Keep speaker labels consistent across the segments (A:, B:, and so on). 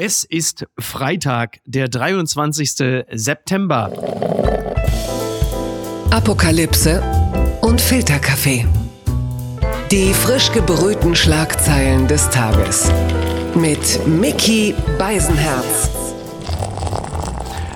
A: Es ist Freitag, der 23. September.
B: Apokalypse und Filterkaffee. Die frisch gebrühten Schlagzeilen des Tages. Mit Mickey Beisenherz.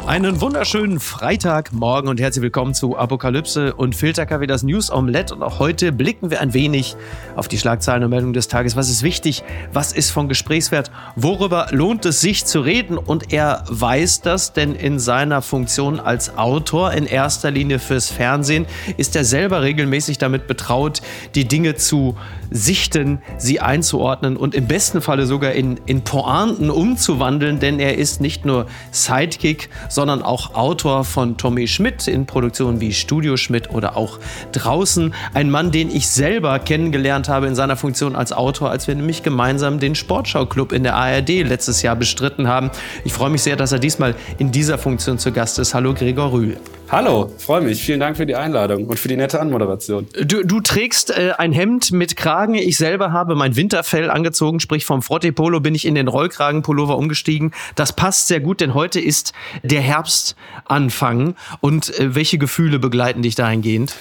A: Einen wunderschönen Freitagmorgen und herzlich willkommen zu Apokalypse und Filterkaffee, das News Omelette. Und auch heute blicken wir ein wenig auf die Schlagzeilen und Meldungen des Tages. Was ist wichtig? Was ist von Gesprächswert? Worüber lohnt es sich zu reden? Und er weiß das, denn in seiner Funktion als Autor in erster Linie fürs Fernsehen ist er selber regelmäßig damit betraut, die Dinge zu sichten, sie einzuordnen und im besten Falle sogar in, in Pointen umzuwandeln, denn er ist nicht nur Sidekick, sondern auch Autor von Tommy Schmidt in Produktionen wie Studio Schmidt oder auch Draußen. Ein Mann, den ich selber kennengelernt habe in seiner Funktion als Autor, als wir nämlich gemeinsam den Sportschau-Club in der ARD letztes Jahr bestritten haben. Ich freue mich sehr, dass er diesmal in dieser Funktion zu Gast ist. Hallo Gregor Rühl.
C: Hallo, freue mich. Vielen Dank für die Einladung und für die nette Anmoderation.
A: Du, du trägst äh, ein Hemd mit Kragen. Ich selber habe mein Winterfell angezogen, sprich vom Frotte Polo bin ich in den Rollkragenpullover umgestiegen. Das passt sehr gut, denn heute ist der Herbstanfang. Und äh, welche Gefühle begleiten dich dahingehend?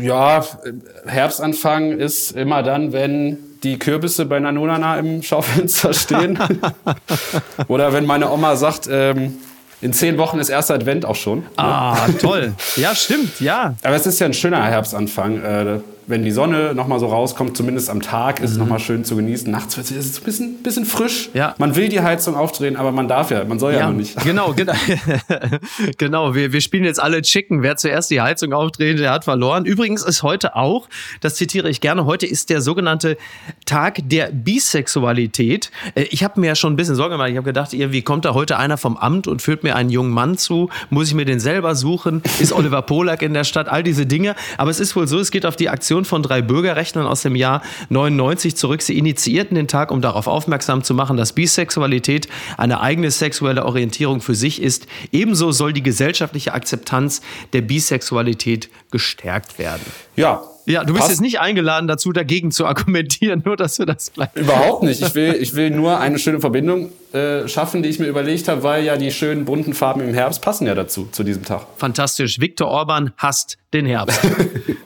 C: Ja, Herbstanfang ist immer dann, wenn die Kürbisse bei Nanunana im Schaufenster stehen. Oder wenn meine Oma sagt, ähm, in zehn Wochen ist erster Advent auch schon.
A: Ah, ne? toll. Ja, stimmt, ja.
C: Aber es ist ja ein schöner Herbstanfang. Äh, wenn die Sonne noch mal so rauskommt, zumindest am Tag, ist mhm. es noch mal schön zu genießen. Nachts wird es ein bisschen, bisschen frisch. Ja. Man will die Heizung aufdrehen, aber man darf ja, man soll ja, ja noch nicht.
A: Genau, genau. genau. Wir, wir spielen jetzt alle Chicken. Wer zuerst die Heizung aufdreht, der hat verloren. Übrigens ist heute auch, das zitiere ich gerne, heute ist der sogenannte Tag der Bisexualität. Äh, ich habe mir ja schon ein bisschen Sorge gemacht. Ich habe gedacht, irgendwie kommt da heute einer vom Amt und führt mir einen jungen Mann zu. Muss ich mir den selber suchen? Ist Oliver Polak in der Stadt? All diese Dinge. Aber es ist wohl so, es geht auf die Aktion Aktion von drei Bürgerrechtlern aus dem Jahr 99 zurück. Sie initiierten den Tag, um darauf aufmerksam zu machen, dass Bisexualität eine eigene sexuelle Orientierung für sich ist. Ebenso soll die gesellschaftliche Akzeptanz der Bisexualität gestärkt werden.
C: Ja,
A: ja, du bist Passt. jetzt nicht eingeladen dazu, dagegen zu argumentieren, nur dass wir das gleich.
C: Überhaupt nicht. Ich will, ich will nur eine schöne Verbindung äh, schaffen, die ich mir überlegt habe, weil ja die schönen bunten Farben im Herbst passen ja dazu, zu diesem Tag.
A: Fantastisch. Viktor Orban hasst den Herbst.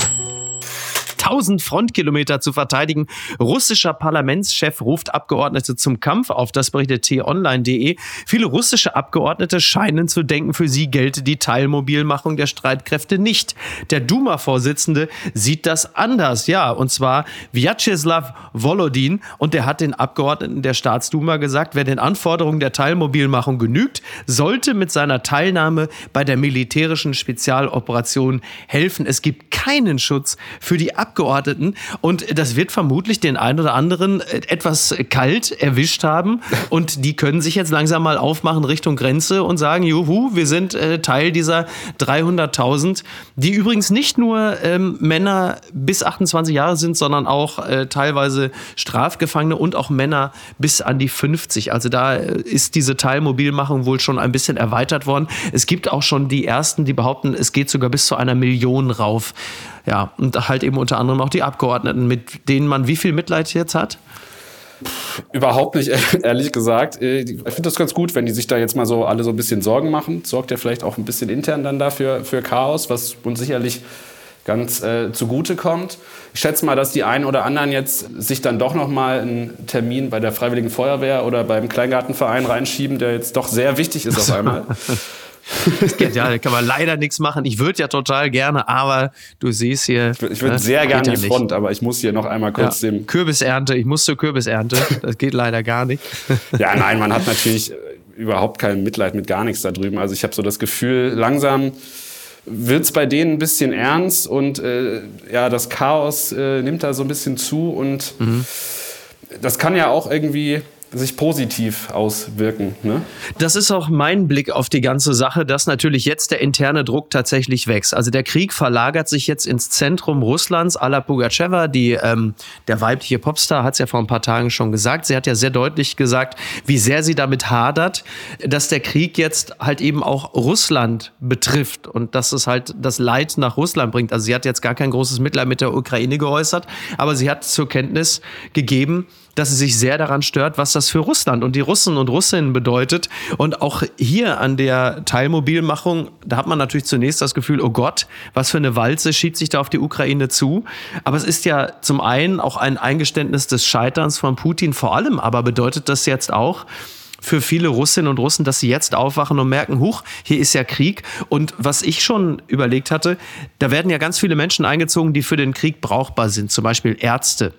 A: 1000 Frontkilometer zu verteidigen. Russischer Parlamentschef ruft Abgeordnete zum Kampf auf. Das berichtet t-online.de. Viele russische Abgeordnete scheinen zu denken, für sie gelte die Teilmobilmachung der Streitkräfte nicht. Der Duma-Vorsitzende sieht das anders. Ja, und zwar Vyacheslav Volodin. Und der hat den Abgeordneten der Staatsduma gesagt, wer den Anforderungen der Teilmobilmachung genügt, sollte mit seiner Teilnahme bei der militärischen Spezialoperation helfen. Es gibt keinen Schutz für die Abgeordneten Abgeordneten. Und das wird vermutlich den einen oder anderen etwas kalt erwischt haben. Und die können sich jetzt langsam mal aufmachen Richtung Grenze und sagen, juhu, wir sind äh, Teil dieser 300.000, die übrigens nicht nur ähm, Männer bis 28 Jahre sind, sondern auch äh, teilweise Strafgefangene und auch Männer bis an die 50. Also da äh, ist diese Teilmobilmachung wohl schon ein bisschen erweitert worden. Es gibt auch schon die ersten, die behaupten, es geht sogar bis zu einer Million rauf. Ja, und halt eben unter anderem auch die Abgeordneten, mit denen man wie viel Mitleid jetzt hat?
C: Überhaupt nicht, ehrlich gesagt. Äh, ich finde das ganz gut, wenn die sich da jetzt mal so alle so ein bisschen Sorgen machen. Sorgt ja vielleicht auch ein bisschen intern dann dafür für Chaos, was uns sicherlich ganz äh, zugute kommt. Ich schätze mal, dass die einen oder anderen jetzt sich dann doch noch mal einen Termin bei der Freiwilligen Feuerwehr oder beim Kleingartenverein reinschieben, der jetzt doch sehr wichtig ist auf einmal.
A: Ja, da kann man leider nichts machen. Ich würde ja total gerne, aber du siehst hier.
C: Ich würde würd ne, sehr gerne die Front, aber ich muss hier noch einmal kurz ja, dem.
A: Kürbisernte, ich muss zur Kürbisernte. Das geht leider gar nicht.
C: ja, nein, man hat natürlich äh, überhaupt kein Mitleid mit gar nichts da drüben. Also ich habe so das Gefühl, langsam wird es bei denen ein bisschen ernst und äh, ja, das Chaos äh, nimmt da so ein bisschen zu und mhm. das kann ja auch irgendwie sich positiv auswirken. Ne?
A: Das ist auch mein Blick auf die ganze Sache, dass natürlich jetzt der interne Druck tatsächlich wächst. Also der Krieg verlagert sich jetzt ins Zentrum Russlands. Ala Pugacheva, die, ähm, der weibliche Popstar, hat es ja vor ein paar Tagen schon gesagt. Sie hat ja sehr deutlich gesagt, wie sehr sie damit hadert, dass der Krieg jetzt halt eben auch Russland betrifft und dass es halt das Leid nach Russland bringt. Also sie hat jetzt gar kein großes Mitleid mit der Ukraine geäußert, aber sie hat zur Kenntnis gegeben, dass sie sich sehr daran stört, was das für Russland und die Russen und Russinnen bedeutet. Und auch hier an der Teilmobilmachung, da hat man natürlich zunächst das Gefühl, oh Gott, was für eine Walze schiebt sich da auf die Ukraine zu. Aber es ist ja zum einen auch ein Eingeständnis des Scheiterns von Putin. Vor allem aber bedeutet das jetzt auch, für viele Russinnen und Russen, dass sie jetzt aufwachen und merken, huch, hier ist ja Krieg. Und was ich schon überlegt hatte, da werden ja ganz viele Menschen eingezogen, die für den Krieg brauchbar sind, zum Beispiel Ärzte.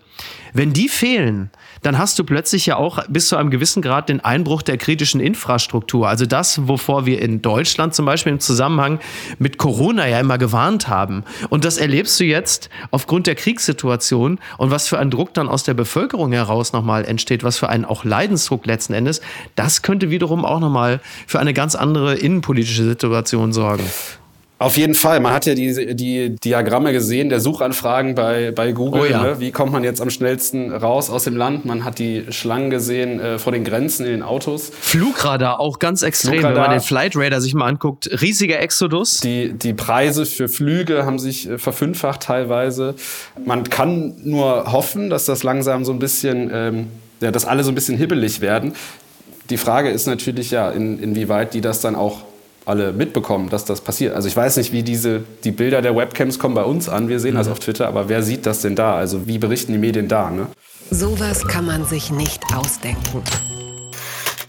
A: Wenn die fehlen, dann hast du plötzlich ja auch bis zu einem gewissen Grad den Einbruch der kritischen Infrastruktur. Also das, wovor wir in Deutschland zum Beispiel im Zusammenhang mit Corona ja immer gewarnt haben. Und das erlebst du jetzt aufgrund der Kriegssituation und was für ein Druck dann aus der Bevölkerung heraus nochmal entsteht, was für einen auch Leidensdruck letzten Endes, das könnte wiederum auch nochmal für eine ganz andere innenpolitische Situation sorgen.
C: Auf jeden Fall. Man hat ja die, die Diagramme gesehen der Suchanfragen bei, bei Google. Oh ja. ne? Wie kommt man jetzt am schnellsten raus aus dem Land? Man hat die Schlangen gesehen äh, vor den Grenzen in den Autos.
A: Flugradar auch ganz extrem, Flugradar. wenn man den Flight Radar sich mal anguckt. Riesiger Exodus.
C: Die, die Preise für Flüge haben sich äh, verfünffacht teilweise. Man kann nur hoffen, dass das langsam so ein bisschen, ähm, ja, dass alle so ein bisschen hibbelig werden. Die Frage ist natürlich ja, in, inwieweit die das dann auch alle mitbekommen, dass das passiert. Also ich weiß nicht, wie diese, die Bilder der Webcams kommen bei uns an, wir sehen mhm. das auf Twitter, aber wer sieht das denn da? Also wie berichten die Medien da? Ne?
B: Sowas kann man sich nicht ausdenken.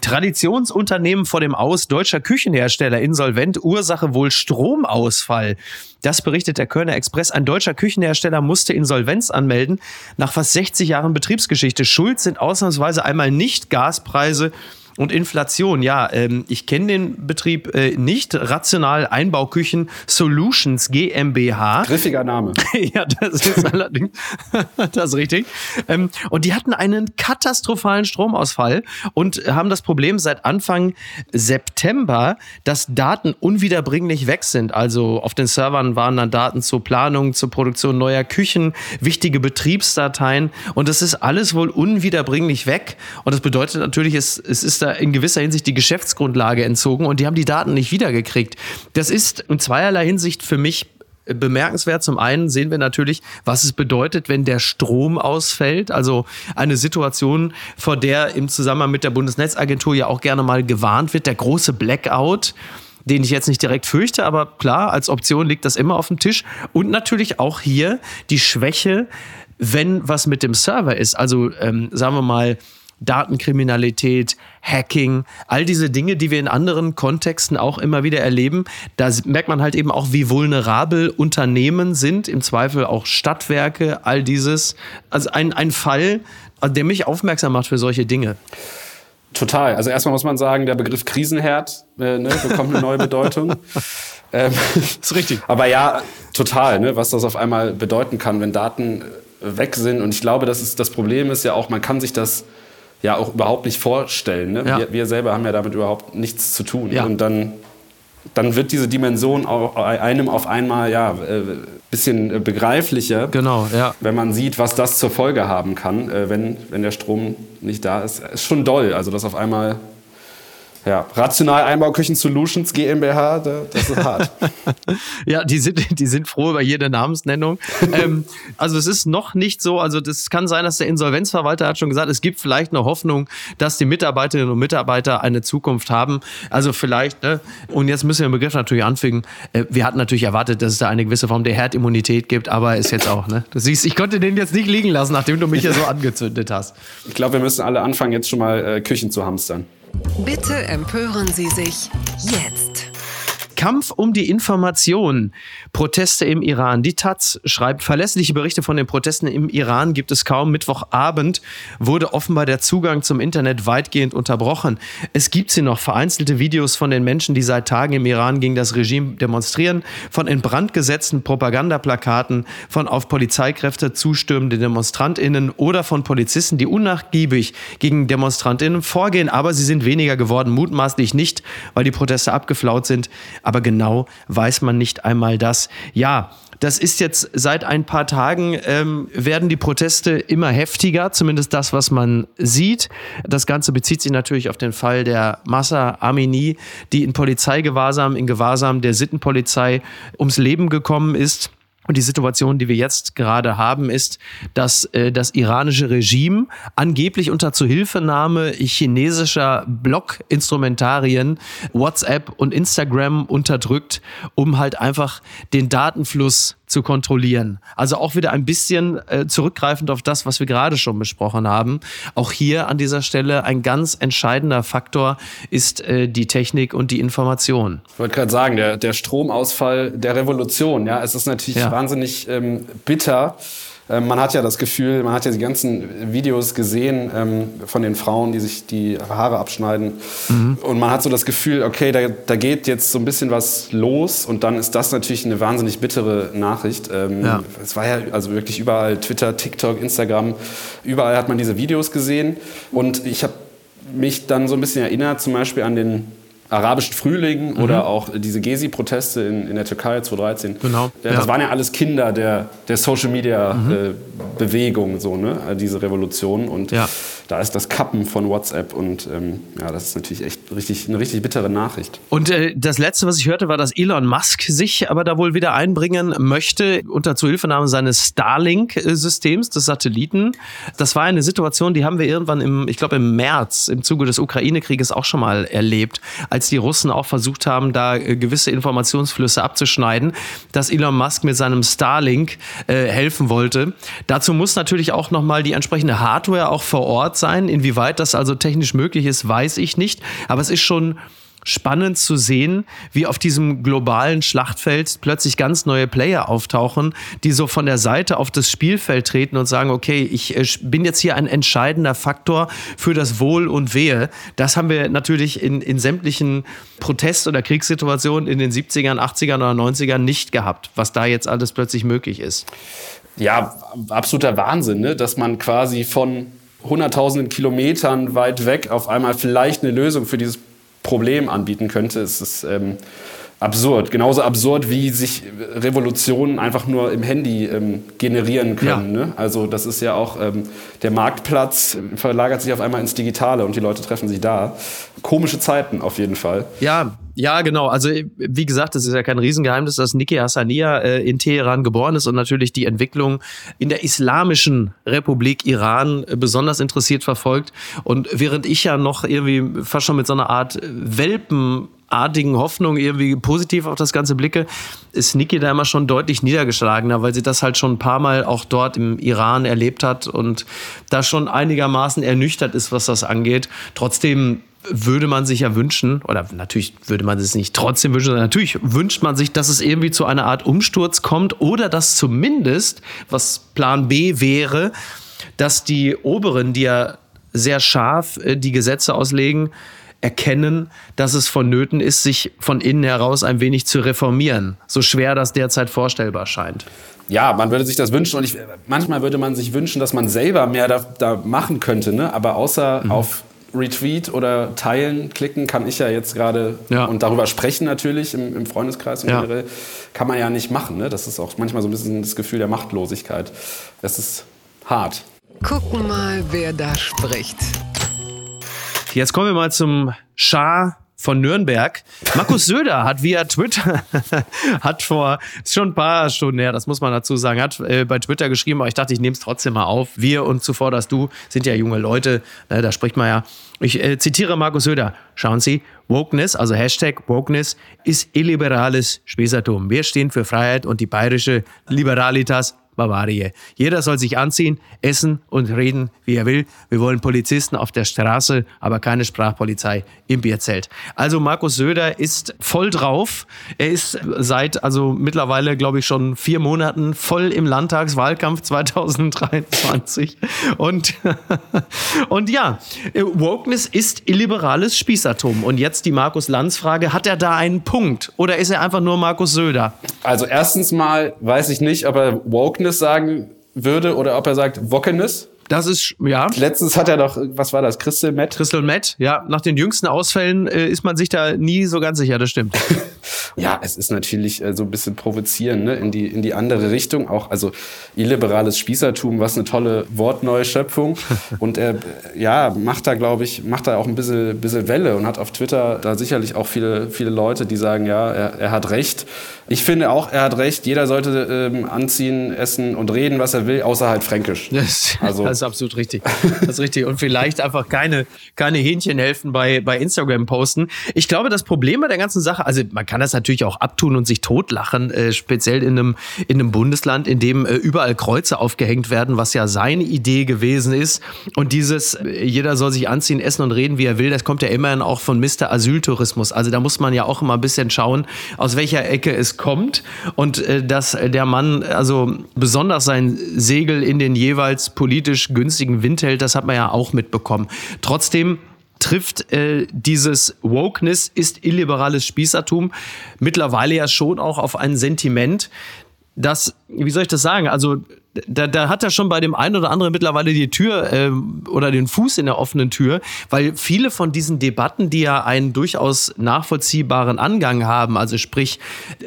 A: Traditionsunternehmen vor dem Aus deutscher Küchenhersteller insolvent, Ursache wohl Stromausfall. Das berichtet der Kölner Express. Ein deutscher Küchenhersteller musste Insolvenz anmelden nach fast 60 Jahren Betriebsgeschichte. Schuld sind ausnahmsweise einmal nicht Gaspreise und Inflation, ja, ähm, ich kenne den Betrieb äh, nicht. Rational Einbauküchen Solutions GmbH.
C: Griffiger Name.
A: ja, das ist allerdings das ist richtig. Ähm, und die hatten einen katastrophalen Stromausfall und haben das Problem seit Anfang September, dass Daten unwiederbringlich weg sind. Also auf den Servern waren dann Daten zur Planung, zur Produktion neuer Küchen, wichtige Betriebsdateien und das ist alles wohl unwiederbringlich weg. Und das bedeutet natürlich, es, es ist da in gewisser Hinsicht die Geschäftsgrundlage entzogen und die haben die Daten nicht wiedergekriegt. Das ist in zweierlei Hinsicht für mich bemerkenswert. Zum einen sehen wir natürlich, was es bedeutet, wenn der Strom ausfällt. Also eine Situation, vor der im Zusammenhang mit der Bundesnetzagentur ja auch gerne mal gewarnt wird, der große Blackout den ich jetzt nicht direkt fürchte, aber klar, als Option liegt das immer auf dem Tisch. Und natürlich auch hier die Schwäche, wenn was mit dem Server ist. Also ähm, sagen wir mal, Datenkriminalität, Hacking, all diese Dinge, die wir in anderen Kontexten auch immer wieder erleben. Da merkt man halt eben auch, wie vulnerabel Unternehmen sind, im Zweifel auch Stadtwerke, all dieses. Also ein, ein Fall, der mich aufmerksam macht für solche Dinge.
C: Total. Also erstmal muss man sagen, der Begriff Krisenherd äh, ne, bekommt eine neue Bedeutung.
A: ähm, ist richtig.
C: Aber ja, total, ne, was das auf einmal bedeuten kann, wenn Daten weg sind. Und ich glaube, das ist das Problem ist ja auch, man kann sich das ja auch überhaupt nicht vorstellen. Ne? Ja. Wir, wir, selber haben ja damit überhaupt nichts zu tun. Ja. Und dann, dann wird diese Dimension auch einem auf einmal ja äh, bisschen begreiflicher,
A: genau, ja.
C: wenn man sieht, was das zur Folge haben kann, äh, wenn, wenn der Strom nicht da ist. Ist schon doll, also dass auf einmal ja, Rational Einbauküchen Solutions GmbH, das ist hart.
A: ja, die sind, die sind froh über jede Namensnennung. ähm, also es ist noch nicht so, also das kann sein, dass der Insolvenzverwalter hat schon gesagt, es gibt vielleicht eine Hoffnung, dass die Mitarbeiterinnen und Mitarbeiter eine Zukunft haben. Also vielleicht, ne? und jetzt müssen wir den Begriff natürlich anfügen, äh, wir hatten natürlich erwartet, dass es da eine gewisse Form der Herdimmunität gibt, aber ist jetzt auch, ne? Du siehst, ich konnte den jetzt nicht liegen lassen, nachdem du mich hier so angezündet hast.
C: Ich glaube, wir müssen alle anfangen, jetzt schon mal äh, Küchen zu hamstern.
B: Bitte empören Sie sich jetzt.
A: Kampf um die Information. Proteste im Iran. Die Taz schreibt, verlässliche Berichte von den Protesten im Iran gibt es kaum. Mittwochabend wurde offenbar der Zugang zum Internet weitgehend unterbrochen. Es gibt sie noch, vereinzelte Videos von den Menschen, die seit Tagen im Iran gegen das Regime demonstrieren, von in Brand gesetzten Propagandaplakaten, von auf Polizeikräfte zustürmenden DemonstrantInnen oder von Polizisten, die unnachgiebig gegen DemonstrantInnen vorgehen. Aber sie sind weniger geworden, mutmaßlich nicht, weil die Proteste abgeflaut sind. Aber genau weiß man nicht einmal das ja, das ist jetzt seit ein paar Tagen ähm, werden die Proteste immer heftiger, zumindest das, was man sieht. Das Ganze bezieht sich natürlich auf den Fall der Massa Amini, die in Polizeigewahrsam, in Gewahrsam der Sittenpolizei ums Leben gekommen ist. Und die Situation, die wir jetzt gerade haben, ist, dass äh, das iranische Regime angeblich unter Zuhilfenahme chinesischer Blockinstrumentarien WhatsApp und Instagram unterdrückt, um halt einfach den Datenfluss zu kontrollieren. Also auch wieder ein bisschen äh, zurückgreifend auf das, was wir gerade schon besprochen haben. Auch hier an dieser Stelle ein ganz entscheidender Faktor ist äh, die Technik und die Information.
C: Ich wollte gerade sagen, der, der Stromausfall der Revolution, ja, es ist natürlich ja. Wahnsinnig ähm, bitter ähm, man hat ja das Gefühl, man hat ja die ganzen Videos gesehen ähm, von den Frauen, die sich die Haare abschneiden. Mhm. Und man hat so das Gefühl, okay, da, da geht jetzt so ein bisschen was los. Und dann ist das natürlich eine wahnsinnig bittere Nachricht. Ähm, ja. Es war ja also wirklich überall Twitter, TikTok, Instagram. Überall hat man diese Videos gesehen. Und ich habe mich dann so ein bisschen erinnert, zum Beispiel an den arabischen Frühling mhm. oder auch diese Gezi-Proteste in, in der Türkei 2013. Genau. Das ja. waren ja alles Kinder der, der Social-Media-Bewegung, mhm. äh, so, ne? diese Revolution. Und ja da ist das Kappen von WhatsApp und ähm, ja, das ist natürlich echt richtig, eine richtig bittere Nachricht.
A: Und äh, das Letzte, was ich hörte, war, dass Elon Musk sich aber da wohl wieder einbringen möchte unter Zuhilfenahme seines Starlink-Systems, des Satelliten. Das war eine Situation, die haben wir irgendwann im, ich glaube im März im Zuge des Ukraine-Krieges auch schon mal erlebt, als die Russen auch versucht haben, da äh, gewisse Informationsflüsse abzuschneiden, dass Elon Musk mit seinem Starlink äh, helfen wollte. Dazu muss natürlich auch nochmal die entsprechende Hardware auch vor Ort Ort sein. Inwieweit das also technisch möglich ist, weiß ich nicht. Aber es ist schon spannend zu sehen, wie auf diesem globalen Schlachtfeld plötzlich ganz neue Player auftauchen, die so von der Seite auf das Spielfeld treten und sagen, okay, ich äh, bin jetzt hier ein entscheidender Faktor für das Wohl und Wehe. Das haben wir natürlich in, in sämtlichen Protest- oder Kriegssituationen in den 70ern, 80ern oder 90ern nicht gehabt, was da jetzt alles plötzlich möglich ist.
C: Ja, absoluter Wahnsinn, ne? dass man quasi von hunderttausenden Kilometern weit weg auf einmal vielleicht eine Lösung für dieses Problem anbieten könnte, ist es ähm, absurd. Genauso absurd, wie sich Revolutionen einfach nur im Handy ähm, generieren können. Ja. Ne? Also das ist ja auch, ähm, der Marktplatz verlagert sich auf einmal ins Digitale und die Leute treffen sich da. Komische Zeiten auf jeden Fall.
A: Ja, ja, genau. Also wie gesagt, es ist ja kein Riesengeheimnis, dass Niki Hassania äh, in Teheran geboren ist und natürlich die Entwicklung in der Islamischen Republik Iran äh, besonders interessiert verfolgt. Und während ich ja noch irgendwie fast schon mit so einer Art Welpen artigen Hoffnung irgendwie positiv auf das Ganze blicke, ist Niki da immer schon deutlich niedergeschlagener, weil sie das halt schon ein paar Mal auch dort im Iran erlebt hat und da schon einigermaßen ernüchtert ist, was das angeht. Trotzdem würde man sich ja wünschen, oder natürlich würde man es nicht trotzdem wünschen, sondern natürlich wünscht man sich, dass es irgendwie zu einer Art Umsturz kommt oder dass zumindest, was Plan B wäre, dass die Oberen, die ja sehr scharf äh, die Gesetze auslegen, erkennen, dass es vonnöten ist, sich von innen heraus ein wenig zu reformieren. So schwer das derzeit vorstellbar scheint.
C: Ja, man würde sich das wünschen und ich, manchmal würde man sich wünschen, dass man selber mehr da, da machen könnte. Ne? Aber außer mhm. auf Retweet oder Teilen klicken kann ich ja jetzt gerade ja. und darüber sprechen natürlich im, im Freundeskreis und ja. generell kann man ja nicht machen. Ne? Das ist auch manchmal so ein bisschen das Gefühl der Machtlosigkeit. Das ist hart.
B: Gucken mal, wer da spricht.
A: Jetzt kommen wir mal zum Schar von Nürnberg. Markus Söder hat via Twitter, hat vor, ist schon ein paar Stunden her, das muss man dazu sagen, hat äh, bei Twitter geschrieben, aber ich dachte, ich nehme es trotzdem mal auf. Wir und zuvor dass du sind ja junge Leute, ne, da spricht man ja. Ich äh, zitiere Markus Söder. Schauen Sie, Wokeness, also Hashtag Wokeness, ist illiberales Spießertum. Wir stehen für Freiheit und die bayerische Liberalitas Bavaria. Jeder soll sich anziehen, essen und reden, wie er will. Wir wollen Polizisten auf der Straße, aber keine Sprachpolizei im Bierzelt. Also Markus Söder ist voll drauf. Er ist seit also mittlerweile, glaube ich, schon vier Monaten voll im Landtagswahlkampf 2023. Und, und ja, Wokeness ist illiberales Spießatom. Und jetzt die Markus Lanz-Frage, hat er da einen Punkt oder ist er einfach nur Markus Söder?
C: Also erstens mal weiß ich nicht, ob er Wokeness Wokeness sagen würde oder ob er sagt Wockenes.
A: Das ist, ja.
C: Letztens hat er doch, was war das, Crystal Matt?
A: Crystal Matt, ja. Nach den jüngsten Ausfällen äh, ist man sich da nie so ganz sicher, das stimmt.
C: Ja, es ist natürlich äh, so ein bisschen provozieren, ne? in, die, in die andere Richtung. Auch, also illiberales Spießertum, was eine tolle Wortneuschöpfung. und er, ja, macht da, glaube ich, macht da auch ein bisschen, bisschen Welle und hat auf Twitter da sicherlich auch viele, viele Leute, die sagen, ja, er, er hat recht. Ich finde auch, er hat recht. Jeder sollte ähm, anziehen, essen und reden, was er will, außer halt Fränkisch.
A: Das, also. Ist absolut richtig. Das ist richtig. Und vielleicht einfach keine, keine Hähnchenhelfen bei, bei Instagram posten. Ich glaube, das Problem bei der ganzen Sache, also man kann das natürlich auch abtun und sich totlachen, äh, speziell in einem, in einem Bundesland, in dem äh, überall Kreuze aufgehängt werden, was ja seine Idee gewesen ist. Und dieses, äh, jeder soll sich anziehen, essen und reden, wie er will, das kommt ja immerhin auch von Mr. Asyltourismus. Also da muss man ja auch immer ein bisschen schauen, aus welcher Ecke es kommt und äh, dass der Mann also besonders sein Segel in den jeweils politisch günstigen Wind hält, das hat man ja auch mitbekommen. Trotzdem trifft äh, dieses Wokeness ist illiberales Spießertum mittlerweile ja schon auch auf ein Sentiment, das, wie soll ich das sagen? Also da, da hat er schon bei dem einen oder anderen mittlerweile die Tür äh, oder den Fuß in der offenen Tür, weil viele von diesen Debatten, die ja einen durchaus nachvollziehbaren Angang haben, also sprich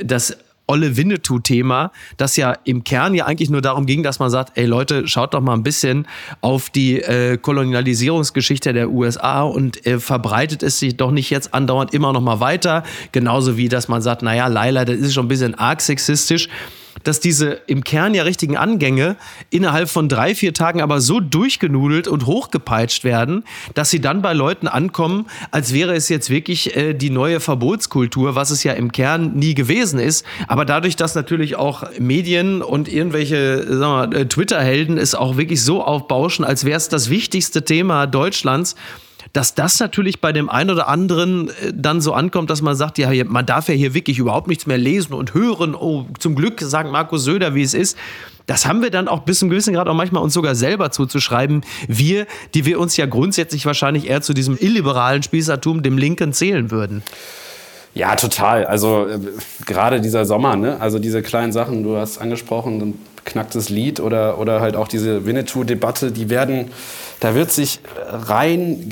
A: das Olle Winnetou-Thema, das ja im Kern ja eigentlich nur darum ging, dass man sagt, ey Leute, schaut doch mal ein bisschen auf die äh, Kolonialisierungsgeschichte der USA und äh, verbreitet es sich doch nicht jetzt andauernd immer noch mal weiter. Genauso wie, dass man sagt, naja, Laila, das ist schon ein bisschen arg sexistisch dass diese im Kern ja richtigen Angänge innerhalb von drei, vier Tagen aber so durchgenudelt und hochgepeitscht werden, dass sie dann bei Leuten ankommen, als wäre es jetzt wirklich äh, die neue Verbotskultur, was es ja im Kern nie gewesen ist. Aber dadurch, dass natürlich auch Medien und irgendwelche äh, Twitter-Helden es auch wirklich so aufbauschen, als wäre es das wichtigste Thema Deutschlands, dass das natürlich bei dem einen oder anderen äh, dann so ankommt, dass man sagt, ja, man darf ja hier wirklich überhaupt nichts mehr lesen und hören. Oh, zum Glück sagt Markus Söder, wie es ist. Das haben wir dann auch bis zum gewissen Grad auch manchmal uns sogar selber zuzuschreiben. Wir, die wir uns ja grundsätzlich wahrscheinlich eher zu diesem illiberalen Spießertum, dem Linken zählen würden.
C: Ja, total. Also äh, gerade dieser Sommer, ne? also diese kleinen Sachen, du hast angesprochen, knacktes Lied oder, oder halt auch diese Winnetou-Debatte, die werden da wird sich rein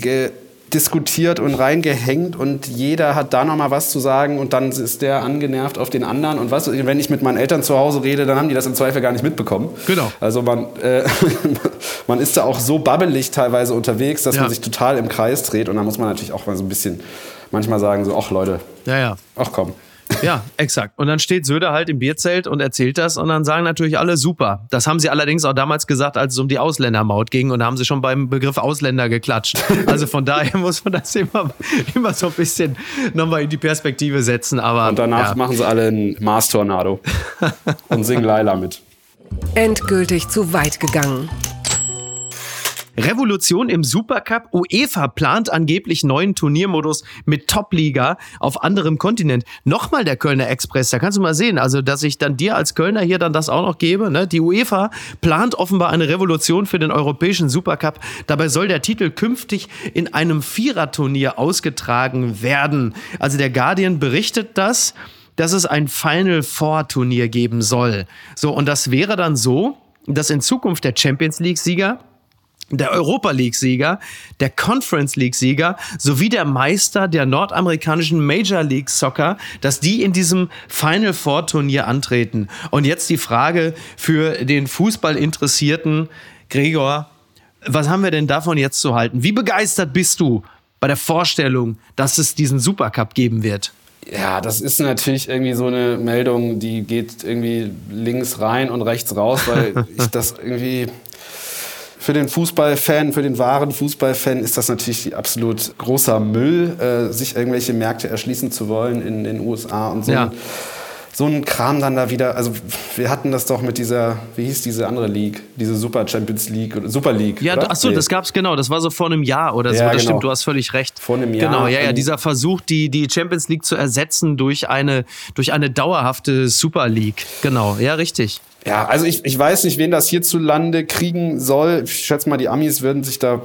C: diskutiert und reingehängt und jeder hat da noch mal was zu sagen und dann ist der angenervt auf den anderen und was wenn ich mit meinen Eltern zu Hause rede, dann haben die das im Zweifel gar nicht mitbekommen.
A: Genau.
C: Also man äh, man ist da auch so babbelig teilweise unterwegs, dass ja. man sich total im Kreis dreht und da muss man natürlich auch mal so ein bisschen manchmal sagen so ach Leute.
A: Ja, ja.
C: Ach komm.
A: Ja, exakt. Und dann steht Söder halt im Bierzelt und erzählt das und dann sagen natürlich alle super. Das haben sie allerdings auch damals gesagt, als es um die Ausländermaut ging und da haben sie schon beim Begriff Ausländer geklatscht. Also von daher muss man das immer, immer so ein bisschen nochmal in die Perspektive setzen. Aber,
C: und danach
A: ja.
C: machen sie alle einen Mars-Tornado und singen Laila mit.
B: Endgültig zu weit gegangen.
A: Revolution im Supercup. UEFA plant angeblich neuen Turniermodus mit Top-Liga auf anderem Kontinent. Nochmal der Kölner Express, da kannst du mal sehen, also dass ich dann dir als Kölner hier dann das auch noch gebe. Ne? Die UEFA plant offenbar eine Revolution für den europäischen Supercup. Dabei soll der Titel künftig in einem Viererturnier ausgetragen werden. Also der Guardian berichtet das dass es ein Final Four Turnier geben soll. So, und das wäre dann so, dass in Zukunft der Champions League Sieger der Europa League-Sieger, der Conference League-Sieger sowie der Meister der nordamerikanischen Major League Soccer, dass die in diesem Final Four Turnier antreten. Und jetzt die Frage für den Fußballinteressierten Gregor, was haben wir denn davon jetzt zu halten? Wie begeistert bist du bei der Vorstellung, dass es diesen Supercup geben wird?
C: Ja, das ist natürlich irgendwie so eine Meldung, die geht irgendwie links rein und rechts raus, weil ich das irgendwie für den Fußballfan, für den wahren Fußballfan ist das natürlich absolut großer Müll, äh, sich irgendwelche Märkte erschließen zu wollen in den USA und so. Ja. So ein Kram dann da wieder, also wir hatten das doch mit dieser, wie hieß diese andere League, diese Super Champions League oder Super League.
A: Ja,
C: oder?
A: ach so, nee. das gab's genau, das war so vor einem Jahr oder so, ja, das genau. stimmt, du hast völlig recht.
C: Vor einem Jahr.
A: Genau, ja, ja, dieser Versuch, die, die Champions League zu ersetzen durch eine, durch eine dauerhafte Super League. Genau, ja, richtig.
C: Ja, also ich, ich weiß nicht, wen das hierzulande kriegen soll. Ich schätze mal, die Amis würden sich da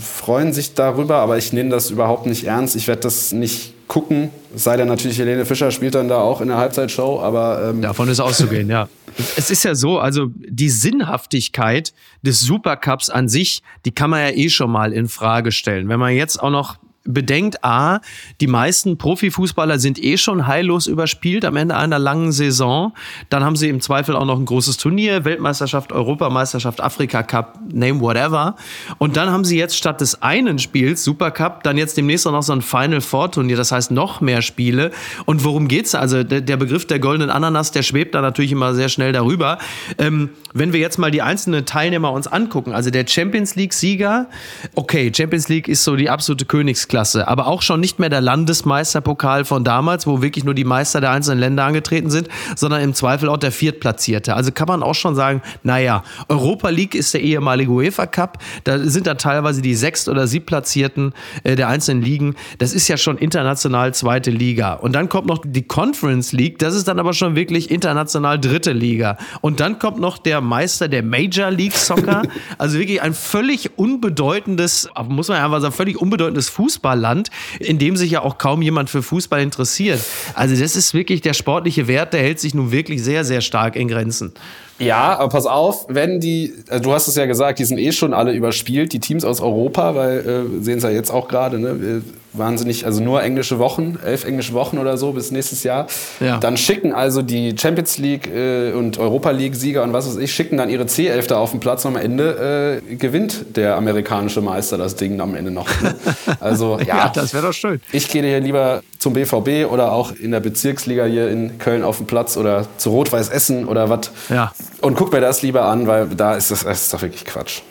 C: freuen sich darüber, aber ich nehme das überhaupt nicht ernst. Ich werde das nicht gucken. sei denn natürlich, Helene Fischer spielt dann da auch in der Halbzeitshow, aber.
A: Ähm Davon ist auszugehen, ja. Es ist ja so, also die Sinnhaftigkeit des Supercups an sich, die kann man ja eh schon mal in Frage stellen. Wenn man jetzt auch noch bedenkt, A, die meisten Profifußballer sind eh schon heillos überspielt am Ende einer langen Saison. Dann haben sie im Zweifel auch noch ein großes Turnier, Weltmeisterschaft, Europameisterschaft, Afrika Cup, name whatever. Und dann haben sie jetzt statt des einen Spiels, Supercup, dann jetzt demnächst auch noch so ein Final Four Turnier, das heißt noch mehr Spiele. Und worum geht's? Also der, Begriff der goldenen Ananas, der schwebt da natürlich immer sehr schnell darüber. Ähm, wenn wir jetzt mal die einzelnen Teilnehmer uns angucken, also der Champions League Sieger, okay, Champions League ist so die absolute Königs Königsklasse, aber auch schon nicht mehr der Landesmeisterpokal von damals, wo wirklich nur die Meister der einzelnen Länder angetreten sind, sondern im Zweifel auch der Viertplatzierte. Also kann man auch schon sagen, naja, Europa League ist der ehemalige UEFA Cup, da sind da teilweise die Sechst- oder Siebtplatzierten äh, der einzelnen Ligen. Das ist ja schon international zweite Liga. Und dann kommt noch die Conference League, das ist dann aber schon wirklich international dritte Liga. Und dann kommt noch der Meister der Major League Soccer, also wirklich ein völlig unbedeutendes, muss man einfach sagen, völlig unbedeutendes Fußball Fußballland, in dem sich ja auch kaum jemand für Fußball interessiert. Also das ist wirklich der sportliche Wert, der hält sich nun wirklich sehr, sehr stark in Grenzen.
C: Ja, aber pass auf, wenn die, also du hast es ja gesagt, die sind eh schon alle überspielt, die Teams aus Europa, weil äh, sehen es ja jetzt auch gerade, ne? wahnsinnig, also nur englische Wochen, elf englische Wochen oder so bis nächstes Jahr. Ja. Dann schicken also die Champions League äh, und Europa League Sieger und was weiß ich, schicken dann ihre C11 da auf den Platz und am Ende äh, gewinnt der amerikanische Meister das Ding am Ende noch. Ne? Also ja, ja
A: das wäre doch schön.
C: Ich gehe hier lieber zum BVB oder auch in der Bezirksliga hier in Köln auf den Platz oder zu Rot-Weiß Essen oder was. Ja. Und guck mir das lieber an, weil da ist das, das ist doch wirklich Quatsch.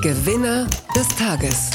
B: Gewinner des Tages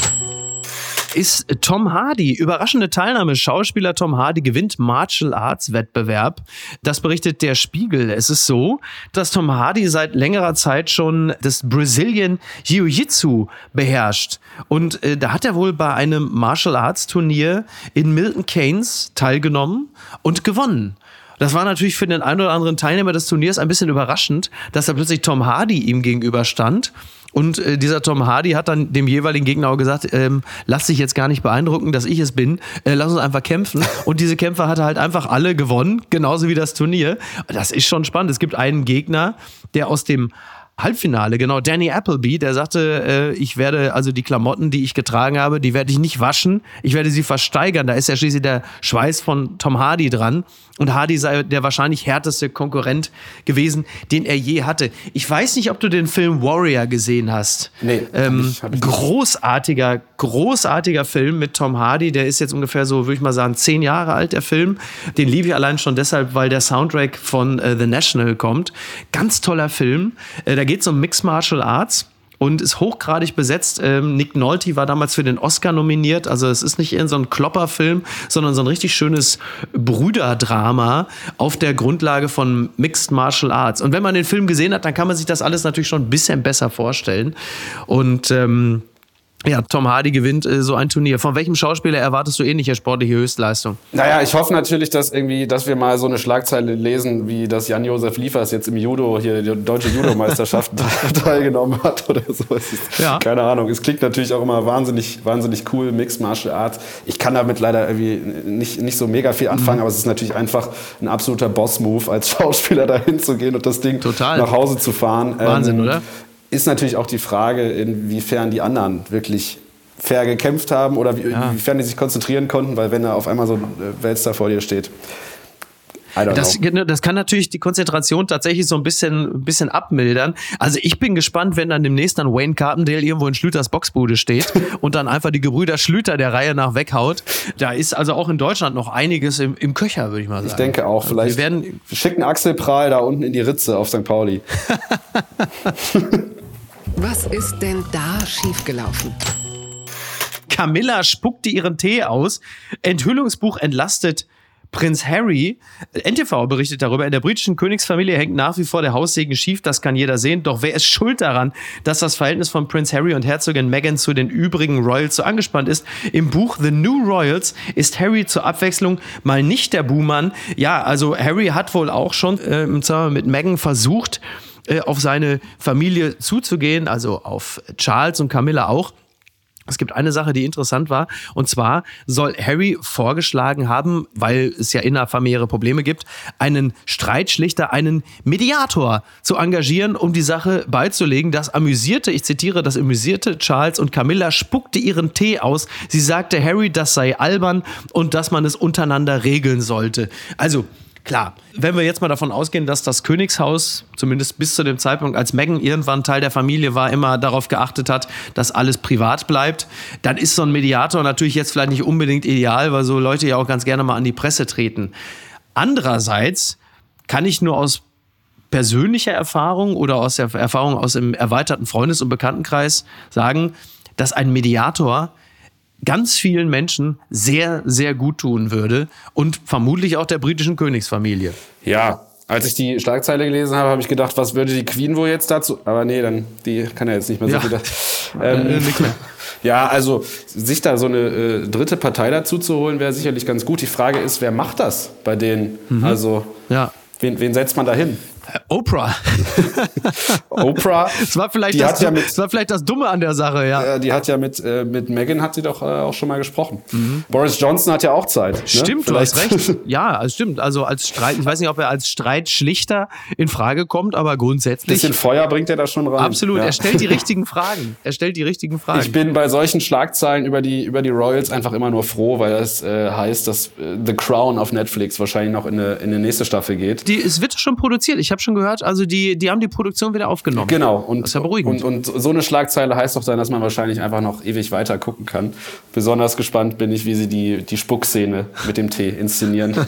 A: ist Tom Hardy. Überraschende Teilnahme. Schauspieler Tom Hardy gewinnt Martial Arts Wettbewerb. Das berichtet der Spiegel. Es ist so, dass Tom Hardy seit längerer Zeit schon das Brazilian Jiu-Jitsu beherrscht. Und äh, da hat er wohl bei einem Martial Arts Turnier in Milton Keynes teilgenommen und gewonnen. Das war natürlich für den einen oder anderen Teilnehmer des Turniers ein bisschen überraschend, dass da plötzlich Tom Hardy ihm gegenüberstand. Und äh, dieser Tom Hardy hat dann dem jeweiligen Gegner auch gesagt, ähm, lass dich jetzt gar nicht beeindrucken, dass ich es bin, äh, lass uns einfach kämpfen. Und diese Kämpfer hat er halt einfach alle gewonnen, genauso wie das Turnier. Das ist schon spannend. Es gibt einen Gegner, der aus dem Halbfinale, genau. Danny Appleby, der sagte, äh, ich werde also die Klamotten, die ich getragen habe, die werde ich nicht waschen, ich werde sie versteigern. Da ist ja schließlich der Schweiß von Tom Hardy dran. Und Hardy sei der wahrscheinlich härteste Konkurrent gewesen, den er je hatte. Ich weiß nicht, ob du den Film Warrior gesehen hast.
C: Nee.
A: Ähm, hab ich, hab ich großartiger, großartiger Film mit Tom Hardy. Der ist jetzt ungefähr so, würde ich mal sagen, zehn Jahre alt, der Film. Den liebe ich allein schon deshalb, weil der Soundtrack von äh, The National kommt. Ganz toller Film. Äh, da geht es um Mixed Martial Arts und ist hochgradig besetzt. Ähm, Nick Nolte war damals für den Oscar nominiert. Also es ist nicht in so Klopperfilm, sondern so ein richtig schönes Brüderdrama auf der Grundlage von Mixed Martial Arts. Und wenn man den Film gesehen hat, dann kann man sich das alles natürlich schon ein bisschen besser vorstellen. Und ähm, ja, Tom Hardy gewinnt äh, so ein Turnier. Von welchem Schauspieler erwartest du ähnliche sportliche Höchstleistung?
C: Naja, ich hoffe natürlich, dass irgendwie, dass wir mal so eine Schlagzeile lesen, wie dass Jan-Josef Liefers jetzt im Judo hier die deutsche Judo-Meisterschaft teilgenommen hat oder so. Ja. Keine Ahnung. Es klingt natürlich auch immer wahnsinnig, wahnsinnig cool, Mixed Martial Arts. Ich kann damit leider irgendwie nicht, nicht so mega viel anfangen, mhm. aber es ist natürlich einfach ein absoluter Boss-Move, als Schauspieler dahin zu gehen und das Ding Total. nach Hause zu fahren.
A: Wahnsinn, ähm, oder?
C: Ist natürlich auch die Frage, inwiefern die anderen wirklich fair gekämpft haben oder wie, ja. inwiefern die sich konzentrieren konnten, weil wenn da auf einmal so ein Weltstar vor dir steht,
A: das, das, kann natürlich die Konzentration tatsächlich so ein bisschen, ein bisschen abmildern. Also ich bin gespannt, wenn dann demnächst dann Wayne Carpendale irgendwo in Schlüters Boxbude steht und dann einfach die Gebrüder Schlüter der Reihe nach weghaut. Da ist also auch in Deutschland noch einiges im, im Köcher, würde ich mal sagen.
C: Ich denke auch. Vielleicht wir werden schicken Axel Prahl da unten in die Ritze auf St. Pauli.
B: Was ist denn da schiefgelaufen?
A: Camilla spuckte ihren Tee aus. Enthüllungsbuch entlastet Prinz Harry, NTV berichtet darüber, in der britischen Königsfamilie hängt nach wie vor der Haussegen schief, das kann jeder sehen. Doch wer ist schuld daran, dass das Verhältnis von Prinz Harry und Herzogin Meghan zu den übrigen Royals so angespannt ist? Im Buch The New Royals ist Harry zur Abwechslung mal nicht der Buhmann. Ja, also Harry hat wohl auch schon äh, mit Meghan versucht, äh, auf seine Familie zuzugehen, also auf Charles und Camilla auch. Es gibt eine Sache, die interessant war. Und zwar soll Harry vorgeschlagen haben, weil es ja innerfamiliäre Probleme gibt, einen Streitschlichter, einen Mediator zu engagieren, um die Sache beizulegen. Das amüsierte, ich zitiere, das amüsierte Charles und Camilla spuckte ihren Tee aus. Sie sagte Harry, das sei albern und dass man es untereinander regeln sollte. Also, Klar, wenn wir jetzt mal davon ausgehen, dass das Königshaus, zumindest bis zu dem Zeitpunkt, als Meghan irgendwann Teil der Familie war, immer darauf geachtet hat, dass alles privat bleibt, dann ist so ein Mediator natürlich jetzt vielleicht nicht unbedingt ideal, weil so Leute ja auch ganz gerne mal an die Presse treten. Andererseits kann ich nur aus persönlicher Erfahrung oder aus der Erfahrung aus dem erweiterten Freundes- und Bekanntenkreis sagen, dass ein Mediator ganz vielen Menschen sehr, sehr gut tun würde und vermutlich auch der britischen Königsfamilie.
C: Ja, als ich die Schlagzeile gelesen habe, habe ich gedacht, was würde die Queen wohl jetzt dazu? Aber nee, dann die kann ja jetzt nicht mehr so
A: Ja.
C: Ähm,
A: Äh, nicht mehr.
C: ja, also sich da so eine äh, dritte Partei dazu zu holen, wäre sicherlich ganz gut. Die Frage ist, wer macht das bei denen? Also
A: Ja.
C: wen, wen setzt man da hin?
A: Oprah.
C: Oprah.
A: Das war vielleicht, das,
C: ja mit-
A: das war vielleicht das Dumme an der Sache, ja.
C: Äh, die hat ja mit, äh, mit Meghan hat sie doch äh, auch schon mal gesprochen. Boris Johnson hat ja auch Zeit. Ne?
A: Mhm. Stimmt, du
C: Vielleicht-
A: hast recht. Ja, also stimmt. Also als Streit, ich weiß nicht, ob er als Streitschlichter in Frage kommt, aber grundsätzlich.
C: bisschen Feuer bringt er da schon rein.
A: Absolut.
C: Ja.
A: Er stellt die richtigen Fragen. Er stellt die richtigen Fragen.
C: Ich bin bei solchen Schlagzeilen über die, über die Royals einfach immer nur froh, weil das äh, heißt, dass äh, The Crown auf Netflix wahrscheinlich noch in eine, in eine nächste Staffel geht.
A: die, es wird schon produziert. Ich habe schon gehört, also die, die haben die Produktion wieder aufgenommen.
C: Genau. Und,
A: Das ist ja beruhigend.
C: Und, und so eine Schlagzeile heißt doch dann, dass man wahrscheinlich einfach noch ewig weiter gucken kann. Besonders gespannt bin ich, wie sie die, die Spuckszene mit dem Tee inszenieren.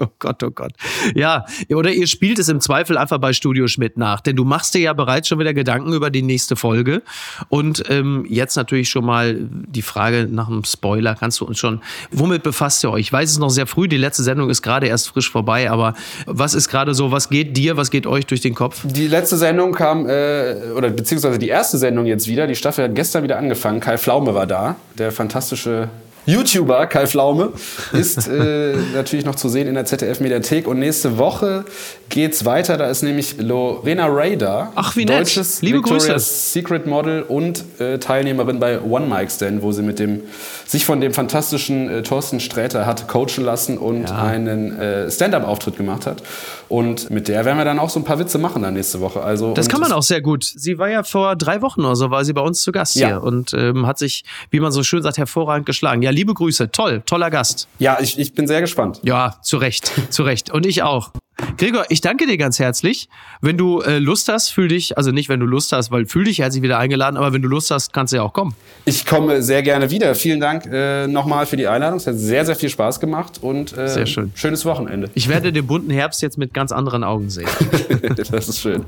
A: Oh Gott, oh Gott. Ja, oder ihr spielt es im Zweifel einfach bei Studio Schmidt nach, denn du machst dir ja bereits schon wieder Gedanken über die nächste Folge. Und ähm, jetzt natürlich schon mal die Frage nach einem Spoiler. Kannst du uns schon, womit befasst ihr euch? Ich weiß es ist noch sehr früh, die letzte Sendung ist gerade erst frisch vorbei, aber was ist gerade so, was geht dir, was geht euch durch den Kopf?
C: Die letzte Sendung kam, äh, oder beziehungsweise die erste Sendung jetzt wieder. Die Staffel hat gestern wieder angefangen. Kai Pflaume war da, der fantastische YouTuber Kai Pflaume ist äh, natürlich noch zu sehen in der ZDF-Mediathek. Und nächste Woche geht's weiter. Da ist nämlich Lorena Ray da.
A: Ach, wie nett.
C: Deutsches
A: Liebe
C: Victoria's
A: Grüße.
C: Secret Model und äh, Teilnehmerin bei One Mic Stand, wo sie mit dem, sich von dem fantastischen äh, Thorsten Sträter hat coachen lassen und
A: Ja.
C: einen äh, Stand-Up-Auftritt gemacht hat. Und mit der werden wir dann auch so ein paar Witze machen dann nächste Woche. Also,
A: Das kann man auch sehr gut. Sie war ja vor drei Wochen oder so, war sie bei uns zu Gast
C: Ja.
A: hier und ähm, hat sich, wie man so schön sagt, hervorragend geschlagen. Ja, liebe Grüße, toll, toller Gast.
C: Ja, ich, ich bin sehr gespannt.
A: Ja, zu Recht, zu Recht. Und ich auch. Gregor, ich danke dir ganz herzlich. Wenn du äh, Lust hast, fühl dich, also nicht, wenn du Lust hast, weil fühl dich herzlich wieder eingeladen, aber wenn du Lust hast, kannst du ja auch kommen.
C: Ich komme sehr gerne wieder. Vielen Dank äh, nochmal für die Einladung. Es hat sehr, sehr viel Spaß gemacht und äh,
A: Sehr schön.
C: schönes Wochenende.
A: Ich werde den bunten Herbst jetzt mit ganz anderen Augen sehen.
C: das ist schön.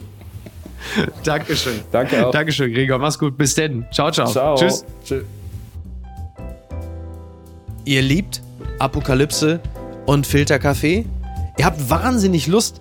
A: Dankeschön.
C: Danke auch.
A: Dankeschön, Gregor. Mach's gut. Bis denn. Ciao, ciao.
C: Ciao.
A: Tschüss.
C: Tschüss.
A: Ihr liebt Apokalypse und Filterkaffee? Ihr habt wahnsinnig Lust,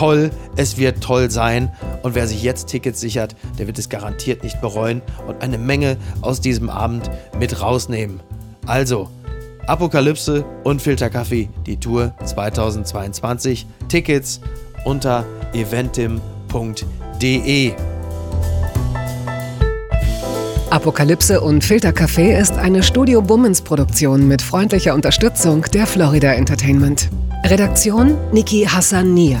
A: toll, es wird toll sein und wer sich jetzt Tickets sichert, der wird es garantiert nicht bereuen und eine Menge aus diesem Abend mit rausnehmen. Also, Apokalypse und Filterkaffee, die Tour 2022. Tickets unter eventim.de.
B: Apokalypse und Filtercafé ist eine Studio Bummens Produktion mit freundlicher Unterstützung der Florida Entertainment. Redaktion Niki Hassania.